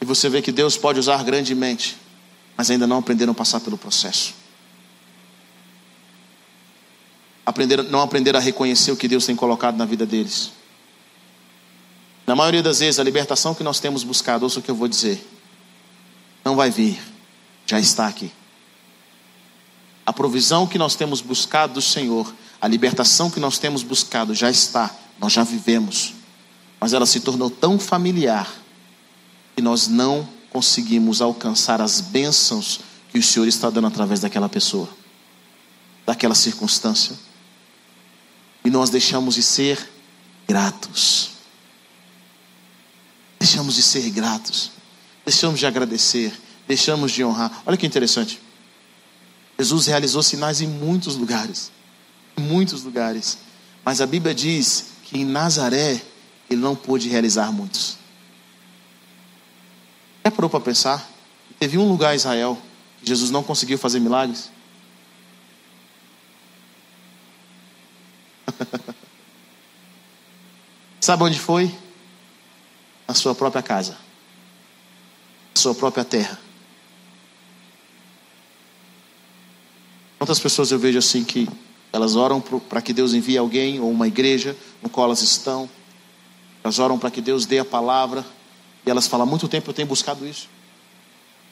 e você vê que Deus pode usar grandemente, mas ainda não aprenderam a passar pelo processo. Aprender, não aprenderam a reconhecer o que Deus tem colocado na vida deles. Na maioria das vezes, a libertação que nós temos buscado, ouça o que eu vou dizer, não vai vir, já está aqui. A provisão que nós temos buscado do Senhor, a libertação que nós temos buscado já está, nós já vivemos, mas ela se tornou tão familiar que nós não conseguimos alcançar as bênçãos que o Senhor está dando através daquela pessoa, daquela circunstância. E nós deixamos de ser gratos. Deixamos de ser gratos. Deixamos de agradecer. Deixamos de honrar. Olha que interessante. Jesus realizou sinais em muitos lugares. Em muitos lugares. Mas a Bíblia diz que em Nazaré ele não pôde realizar muitos. Já parou para pensar? Teve um lugar em Israel que Jesus não conseguiu fazer milagres? <laughs> Sabe onde foi? Na sua própria casa, na sua própria terra. Quantas pessoas eu vejo assim que elas oram para que Deus envie alguém ou uma igreja no qual elas estão, elas oram para que Deus dê a palavra e elas falam: há muito tempo eu tenho buscado isso.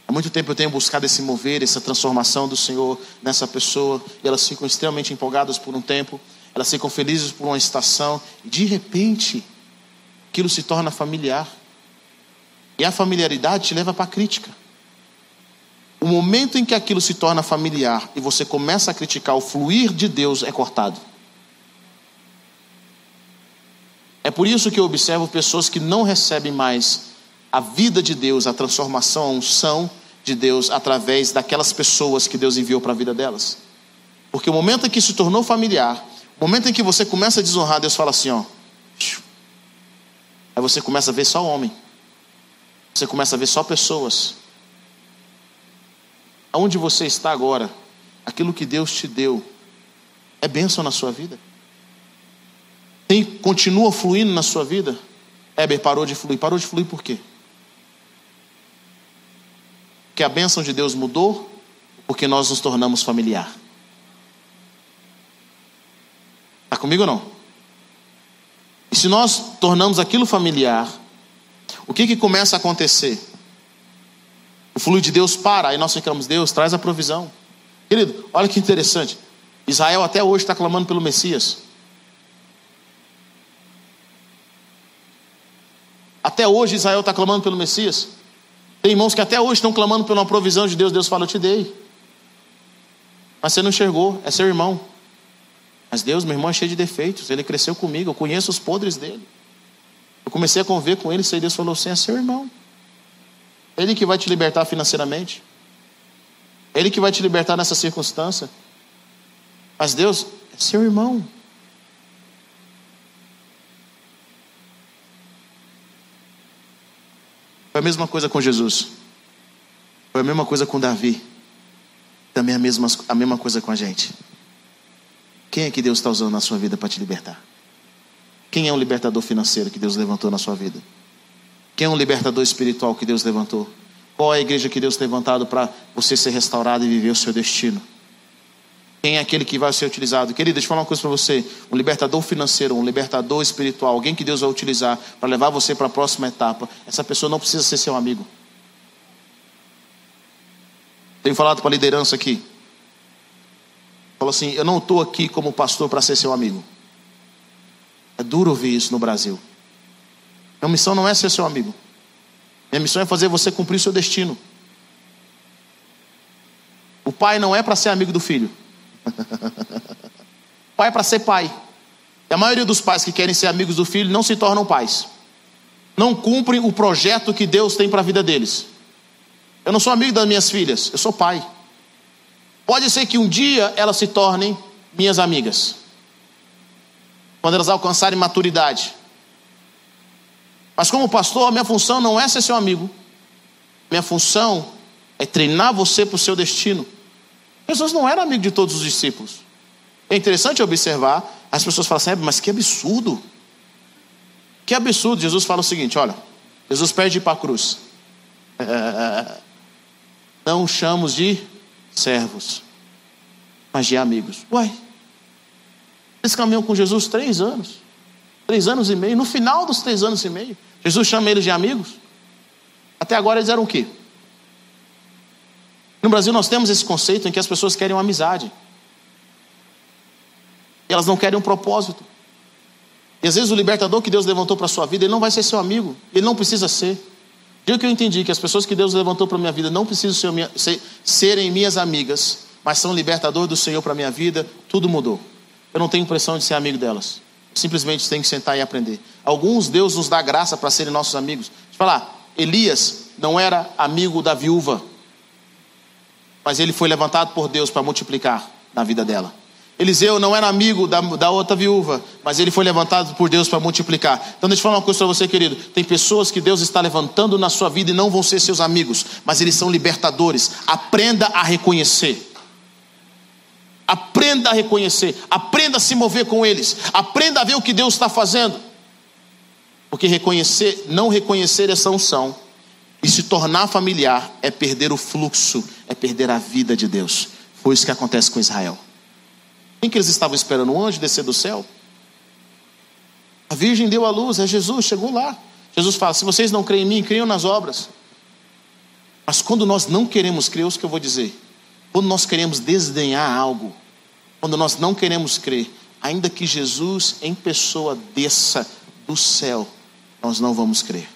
Há muito tempo eu tenho buscado esse mover, essa transformação do Senhor nessa pessoa. E elas ficam extremamente empolgadas por um tempo. Elas ficam felizes por uma estação. E de repente, aquilo se torna familiar. E a familiaridade te leva para a crítica. O momento em que aquilo se torna familiar e você começa a criticar o fluir de Deus é cortado. É por isso que eu observo pessoas que não recebem mais a vida de Deus, a transformação, a unção de Deus através daquelas pessoas que Deus enviou para a vida delas. Porque o momento em que se tornou familiar, o momento em que você começa a desonrar, Deus fala assim, ó. Aí você começa a ver só homem. Você começa a ver só pessoas. Aonde você está agora, aquilo que Deus te deu, é bênção na sua vida? Tem, continua fluindo na sua vida? Heber parou de fluir. Parou de fluir por quê? Que a bênção de Deus mudou, porque nós nos tornamos familiar. Está comigo ou não? E se nós tornamos aquilo familiar, o que, que começa a acontecer? O fluido de Deus para, aí nós ficamos, Deus, traz a provisão. Querido, olha que interessante. Israel até hoje está clamando pelo Messias. Até hoje Israel está clamando pelo Messias. Tem irmãos que até hoje estão clamando pela provisão de Deus. Deus fala: Eu te dei. Mas você não enxergou, é seu irmão. Mas Deus, meu irmão, é cheio de defeitos. Ele cresceu comigo, eu conheço os podres dele. Eu comecei a conviver com ele, e Deus falou assim: é seu irmão. Ele que vai te libertar financeiramente. Ele que vai te libertar nessa circunstância. Mas Deus é seu irmão. Foi a mesma coisa com Jesus. Foi a mesma coisa com Davi. Também a mesma, a mesma coisa com a gente. Quem é que Deus está usando na sua vida para te libertar? Quem é um libertador financeiro que Deus levantou na sua vida? Quem é um libertador espiritual que Deus levantou? Qual é a igreja que Deus tem levantado para você ser restaurado e viver o seu destino? Quem é aquele que vai ser utilizado? Querido, deixa eu falar uma coisa para você: um libertador financeiro, um libertador espiritual, alguém que Deus vai utilizar para levar você para a próxima etapa. Essa pessoa não precisa ser seu amigo. Tenho falado para a liderança aqui. Falo assim: eu não estou aqui como pastor para ser seu amigo. É duro ouvir isso no Brasil. Minha missão não é ser seu amigo. Minha missão é fazer você cumprir seu destino. O pai não é para ser amigo do filho. <laughs> pai é para ser pai. E a maioria dos pais que querem ser amigos do filho não se tornam pais. Não cumprem o projeto que Deus tem para a vida deles. Eu não sou amigo das minhas filhas, eu sou pai. Pode ser que um dia elas se tornem minhas amigas. Quando elas alcançarem maturidade. Mas como pastor, a minha função não é ser seu amigo. Minha função é treinar você para o seu destino. Jesus não era amigo de todos os discípulos. É interessante observar, as pessoas falam assim, é, mas que absurdo. Que absurdo. Jesus fala o seguinte: olha, Jesus perde para a cruz. Não chamamos de servos, mas de amigos. Uai, eles caminham com Jesus três anos, três anos e meio. No final dos três anos e meio, Jesus chama eles de amigos. Até agora eles eram o quê? No Brasil nós temos esse conceito em que as pessoas querem uma amizade. E elas não querem um propósito. E às vezes o libertador que Deus levantou para a sua vida, ele não vai ser seu amigo. Ele não precisa ser. Dia que eu entendi que as pessoas que Deus levantou para a minha vida não precisam ser, ser, serem minhas amigas, mas são libertador do Senhor para a minha vida, tudo mudou. Eu não tenho pressão de ser amigo delas. Simplesmente tenho que sentar e aprender. Alguns Deus nos dá graça para serem nossos amigos. Deixa eu falar, Elias não era amigo da viúva mas ele foi levantado por Deus para multiplicar na vida dela. Eliseu não era amigo da, da outra viúva, mas ele foi levantado por Deus para multiplicar. Então, deixa eu falar uma coisa para você, querido. Tem pessoas que Deus está levantando na sua vida e não vão ser seus amigos, mas eles são libertadores. Aprenda a reconhecer. Aprenda a reconhecer. Aprenda a se mover com eles. Aprenda a ver o que Deus está fazendo. Porque reconhecer, não reconhecer essa unção e se tornar familiar é perder o fluxo, é perder a vida de Deus. Foi isso que acontece com Israel. Quem que eles estavam esperando? Um anjo descer do céu? A Virgem deu a luz, é Jesus, chegou lá. Jesus fala: se vocês não creem em mim, creiam nas obras. Mas quando nós não queremos crer, é o que eu vou dizer. Quando nós queremos desdenhar algo, quando nós não queremos crer, ainda que Jesus em pessoa desça do céu, nós não vamos crer.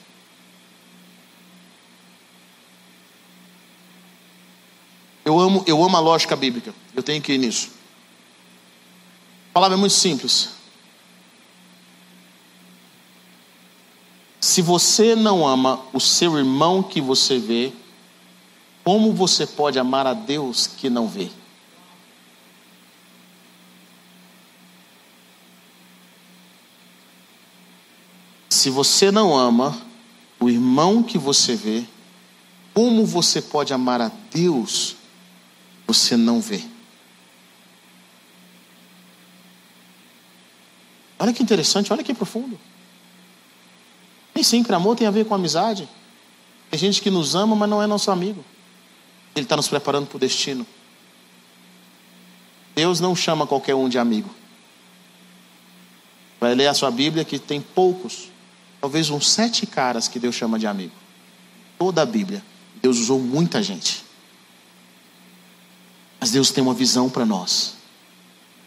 Eu amo, eu amo a lógica bíblica. Eu tenho que ir nisso. A palavra é muito simples. Se você não ama o seu irmão que você vê, como você pode amar a Deus que não vê? Se você não ama o irmão que você vê, como você pode amar a Deus você não vê. Olha que interessante, olha que profundo. Nem sempre amor tem a ver com amizade. Tem gente que nos ama, mas não é nosso amigo. Ele está nos preparando para o destino. Deus não chama qualquer um de amigo. Vai ler a sua Bíblia que tem poucos, talvez uns sete caras que Deus chama de amigo. Toda a Bíblia. Deus usou muita gente. Mas Deus tem uma visão para nós.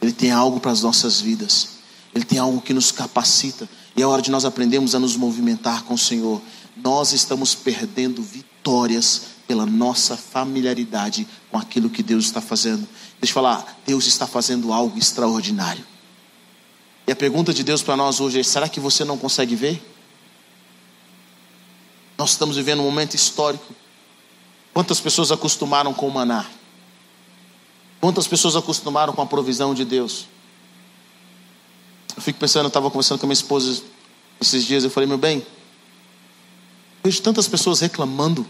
Ele tem algo para as nossas vidas. Ele tem algo que nos capacita. E é hora de nós aprendermos a nos movimentar com o Senhor. Nós estamos perdendo vitórias pela nossa familiaridade com aquilo que Deus está fazendo. Deixa eu falar, Deus está fazendo algo extraordinário. E a pergunta de Deus para nós hoje é: será que você não consegue ver? Nós estamos vivendo um momento histórico. Quantas pessoas acostumaram com o maná? Quantas pessoas acostumaram com a provisão de Deus? Eu fico pensando, eu estava conversando com a minha esposa esses dias, eu falei, meu bem, vejo tantas pessoas reclamando.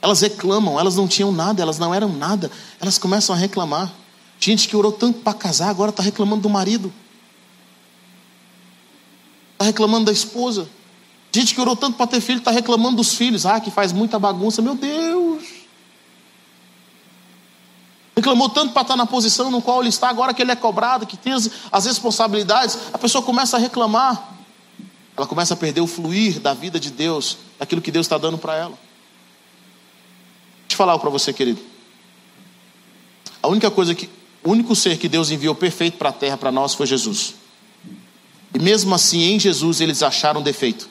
Elas reclamam, elas não tinham nada, elas não eram nada, elas começam a reclamar. Gente que orou tanto para casar, agora está reclamando do marido, está reclamando da esposa. Gente que orou tanto para ter filho, está reclamando dos filhos, ah, que faz muita bagunça, meu Deus. Reclamou tanto para estar na posição no qual ele está, agora que ele é cobrado, que tem as, as responsabilidades, a pessoa começa a reclamar. Ela começa a perder o fluir da vida de Deus, daquilo que Deus está dando para ela. Deixa eu falar algo para você, querido. A única coisa que, o único ser que Deus enviou perfeito para a terra para nós foi Jesus. E mesmo assim, em Jesus, eles acharam defeito.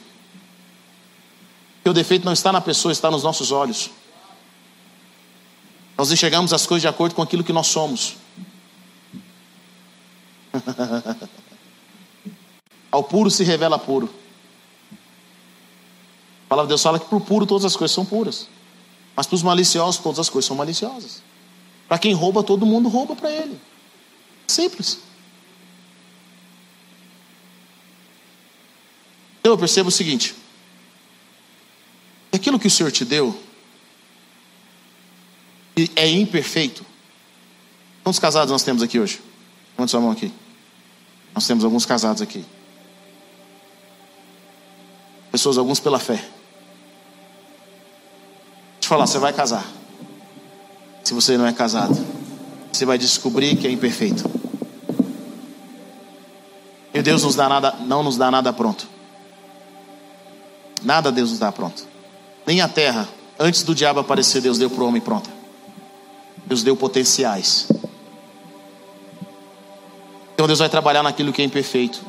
Porque o defeito não está na pessoa, está nos nossos olhos. Nós enxergamos as coisas de acordo com aquilo que nós somos. <laughs> Ao puro se revela puro. A palavra de Deus fala que para o puro todas as coisas são puras. Mas para os maliciosos todas as coisas são maliciosas. Para quem rouba, todo mundo rouba para ele. Simples. Então eu percebo o seguinte: aquilo que o Senhor te deu, é imperfeito. Quantos casados nós temos aqui hoje? Levante sua mão aqui. Nós temos alguns casados aqui. Pessoas, alguns pela fé. Deixa eu falar, você vai casar. Se você não é casado, você vai descobrir que é imperfeito. E Deus nos dá nada, não nos dá nada pronto. Nada Deus nos dá pronto. Nem a terra, antes do diabo aparecer, Deus deu para o homem pronta. Deus deu potenciais. Então Deus vai trabalhar naquilo que é imperfeito,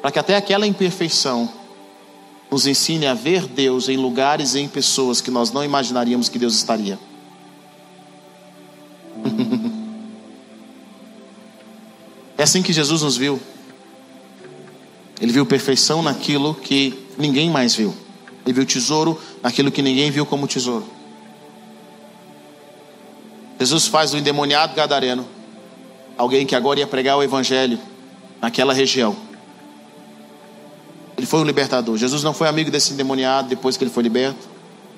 para que até aquela imperfeição nos ensine a ver Deus em lugares e em pessoas que nós não imaginaríamos que Deus estaria. <laughs> é assim que Jesus nos viu. Ele viu perfeição naquilo que ninguém mais viu. Ele viu tesouro naquilo que ninguém viu como tesouro. Jesus faz do endemoniado gadareno alguém que agora ia pregar o evangelho naquela região. Ele foi um libertador. Jesus não foi amigo desse endemoniado depois que ele foi liberto.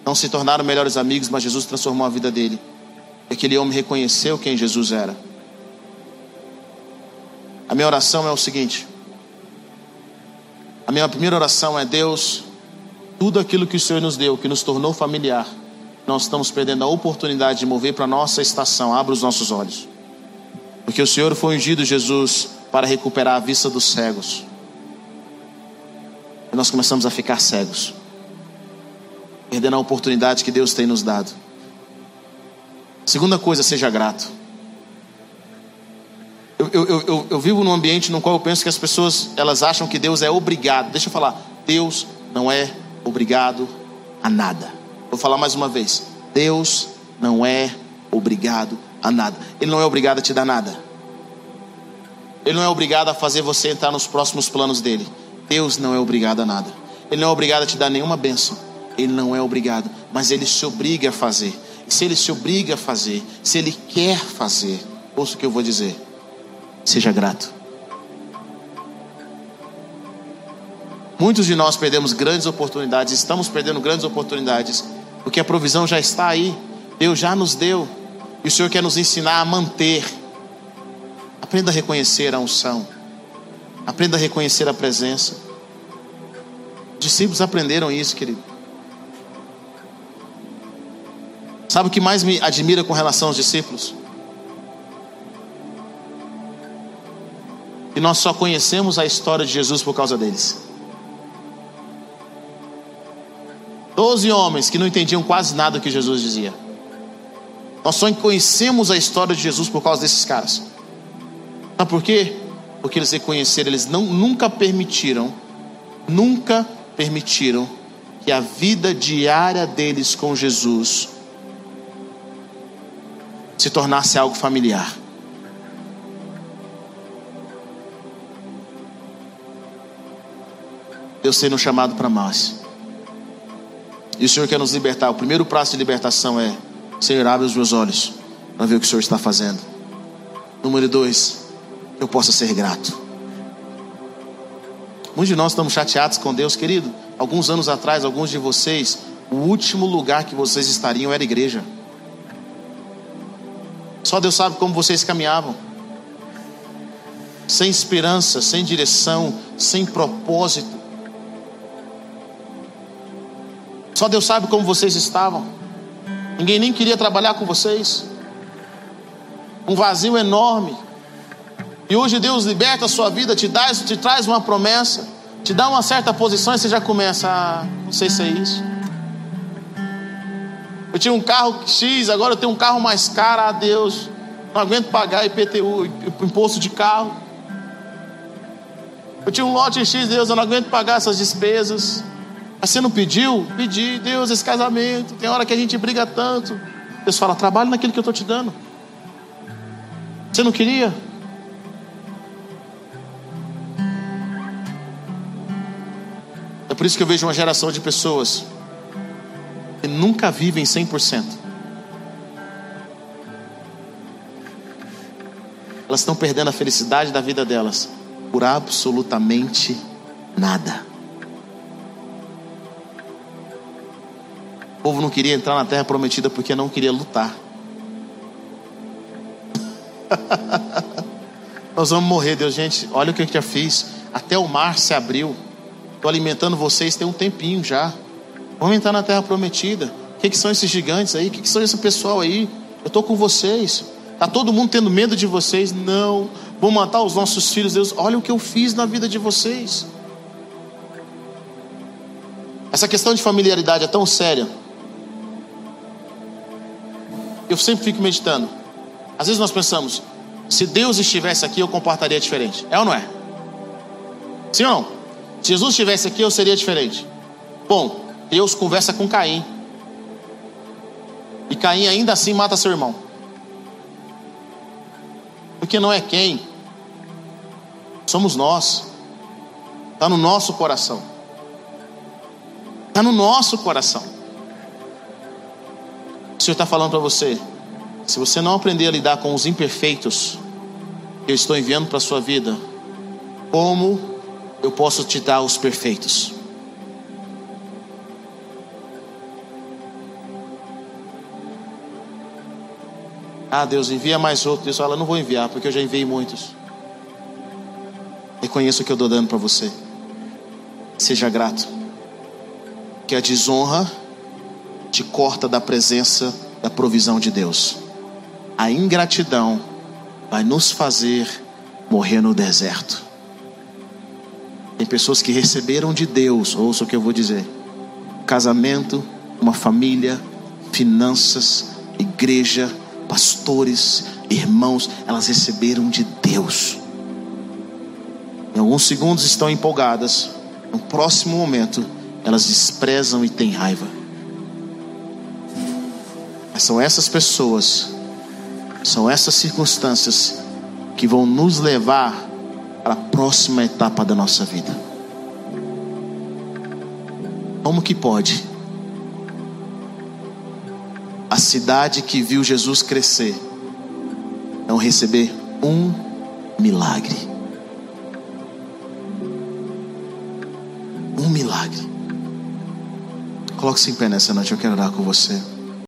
Não se tornaram melhores amigos, mas Jesus transformou a vida dele. E aquele homem reconheceu quem Jesus era. A minha oração é o seguinte: a minha primeira oração é Deus, tudo aquilo que o Senhor nos deu, que nos tornou familiar, nós estamos perdendo a oportunidade de mover para a nossa estação. Abra os nossos olhos. Porque o Senhor foi ungido, Jesus, para recuperar a vista dos cegos. E nós começamos a ficar cegos, perdendo a oportunidade que Deus tem nos dado. Segunda coisa, seja grato. Eu, eu, eu, eu, vivo num ambiente no qual eu penso que as pessoas elas acham que Deus é obrigado. Deixa eu falar, Deus não é obrigado a nada. Vou falar mais uma vez. Deus não é obrigado a nada. Ele não é obrigado a te dar nada. Ele não é obrigado a fazer você entrar nos próximos planos dele. Deus não é obrigado a nada. Ele não é obrigado a te dar nenhuma bênção. Ele não é obrigado, mas ele se obriga a fazer. E se ele se obriga a fazer, se ele quer fazer, ouça o que eu vou dizer. Seja grato. Muitos de nós perdemos grandes oportunidades, estamos perdendo grandes oportunidades porque a provisão já está aí, Deus já nos deu, e o Senhor quer nos ensinar a manter. Aprenda a reconhecer a unção, aprenda a reconhecer a presença. Os discípulos aprenderam isso, querido. Sabe o que mais me admira com relação aos discípulos? E nós só conhecemos a história de Jesus por causa deles. Doze homens que não entendiam quase nada que Jesus dizia. Nós só conhecemos a história de Jesus por causa desses caras. Sabe por quê? Porque eles reconheceram, eles não, nunca permitiram, nunca permitiram que a vida diária deles com Jesus se tornasse algo familiar. Deus nos chamado para mais. E o Senhor quer nos libertar. O primeiro prazo de libertação é: Senhor, abre os meus olhos para ver o que o Senhor está fazendo. Número dois, eu possa ser grato. Muitos de nós estamos chateados com Deus, querido. Alguns anos atrás, alguns de vocês, o último lugar que vocês estariam era igreja. Só Deus sabe como vocês caminhavam. Sem esperança, sem direção, sem propósito. Só Deus sabe como vocês estavam. Ninguém nem queria trabalhar com vocês. Um vazio enorme. E hoje Deus liberta a sua vida, te, dá, te traz uma promessa, te dá uma certa posição e você já começa a. Não sei se é isso. Eu tinha um carro X, agora eu tenho um carro mais caro, ah, Deus. Não aguento pagar IPTU, imposto de carro. Eu tinha um lote X, Deus, eu não aguento pagar essas despesas. Mas você não pediu? Pedi, Deus, esse casamento. Tem hora que a gente briga tanto. Deus fala, trabalhe naquilo que eu estou te dando. Você não queria? É por isso que eu vejo uma geração de pessoas que nunca vivem 100%. Elas estão perdendo a felicidade da vida delas por absolutamente nada. Povo não queria entrar na terra prometida porque não queria lutar. <laughs> Nós vamos morrer, Deus, gente. Olha o que eu já fiz. Até o mar se abriu. Estou alimentando vocês tem um tempinho já. Vamos entrar na terra prometida. O que, que são esses gigantes aí? O que, que são esse pessoal aí? Eu estou com vocês. Está todo mundo tendo medo de vocês? Não. Vou matar os nossos filhos, Deus. Olha o que eu fiz na vida de vocês. Essa questão de familiaridade é tão séria eu sempre fico meditando. Às vezes nós pensamos, se Deus estivesse aqui, eu comportaria diferente. É ou não é? Sim ou não? Se Jesus estivesse aqui, eu seria diferente. Bom, Deus conversa com Caim. E Caim ainda assim mata seu irmão. Porque não é quem, somos nós. Está no nosso coração. Está no nosso coração. Senhor está falando para você: se você não aprender a lidar com os imperfeitos que eu estou enviando para a sua vida, como eu posso te dar os perfeitos? Ah, Deus, envia mais outro. Deus fala: não vou enviar, porque eu já enviei muitos. Reconheça o que eu estou dando para você. Seja grato. Que a desonra te corta da presença da provisão de Deus. A ingratidão vai nos fazer morrer no deserto. Tem pessoas que receberam de Deus, ouça o que eu vou dizer: casamento, uma família, finanças, igreja, pastores, irmãos, elas receberam de Deus. Em alguns segundos estão empolgadas, no próximo momento elas desprezam e têm raiva. São essas pessoas, são essas circunstâncias que vão nos levar para a próxima etapa da nossa vida. Como que pode a cidade que viu Jesus crescer não receber um milagre? Um milagre. Coloque-se em pé nessa noite, eu quero orar com você.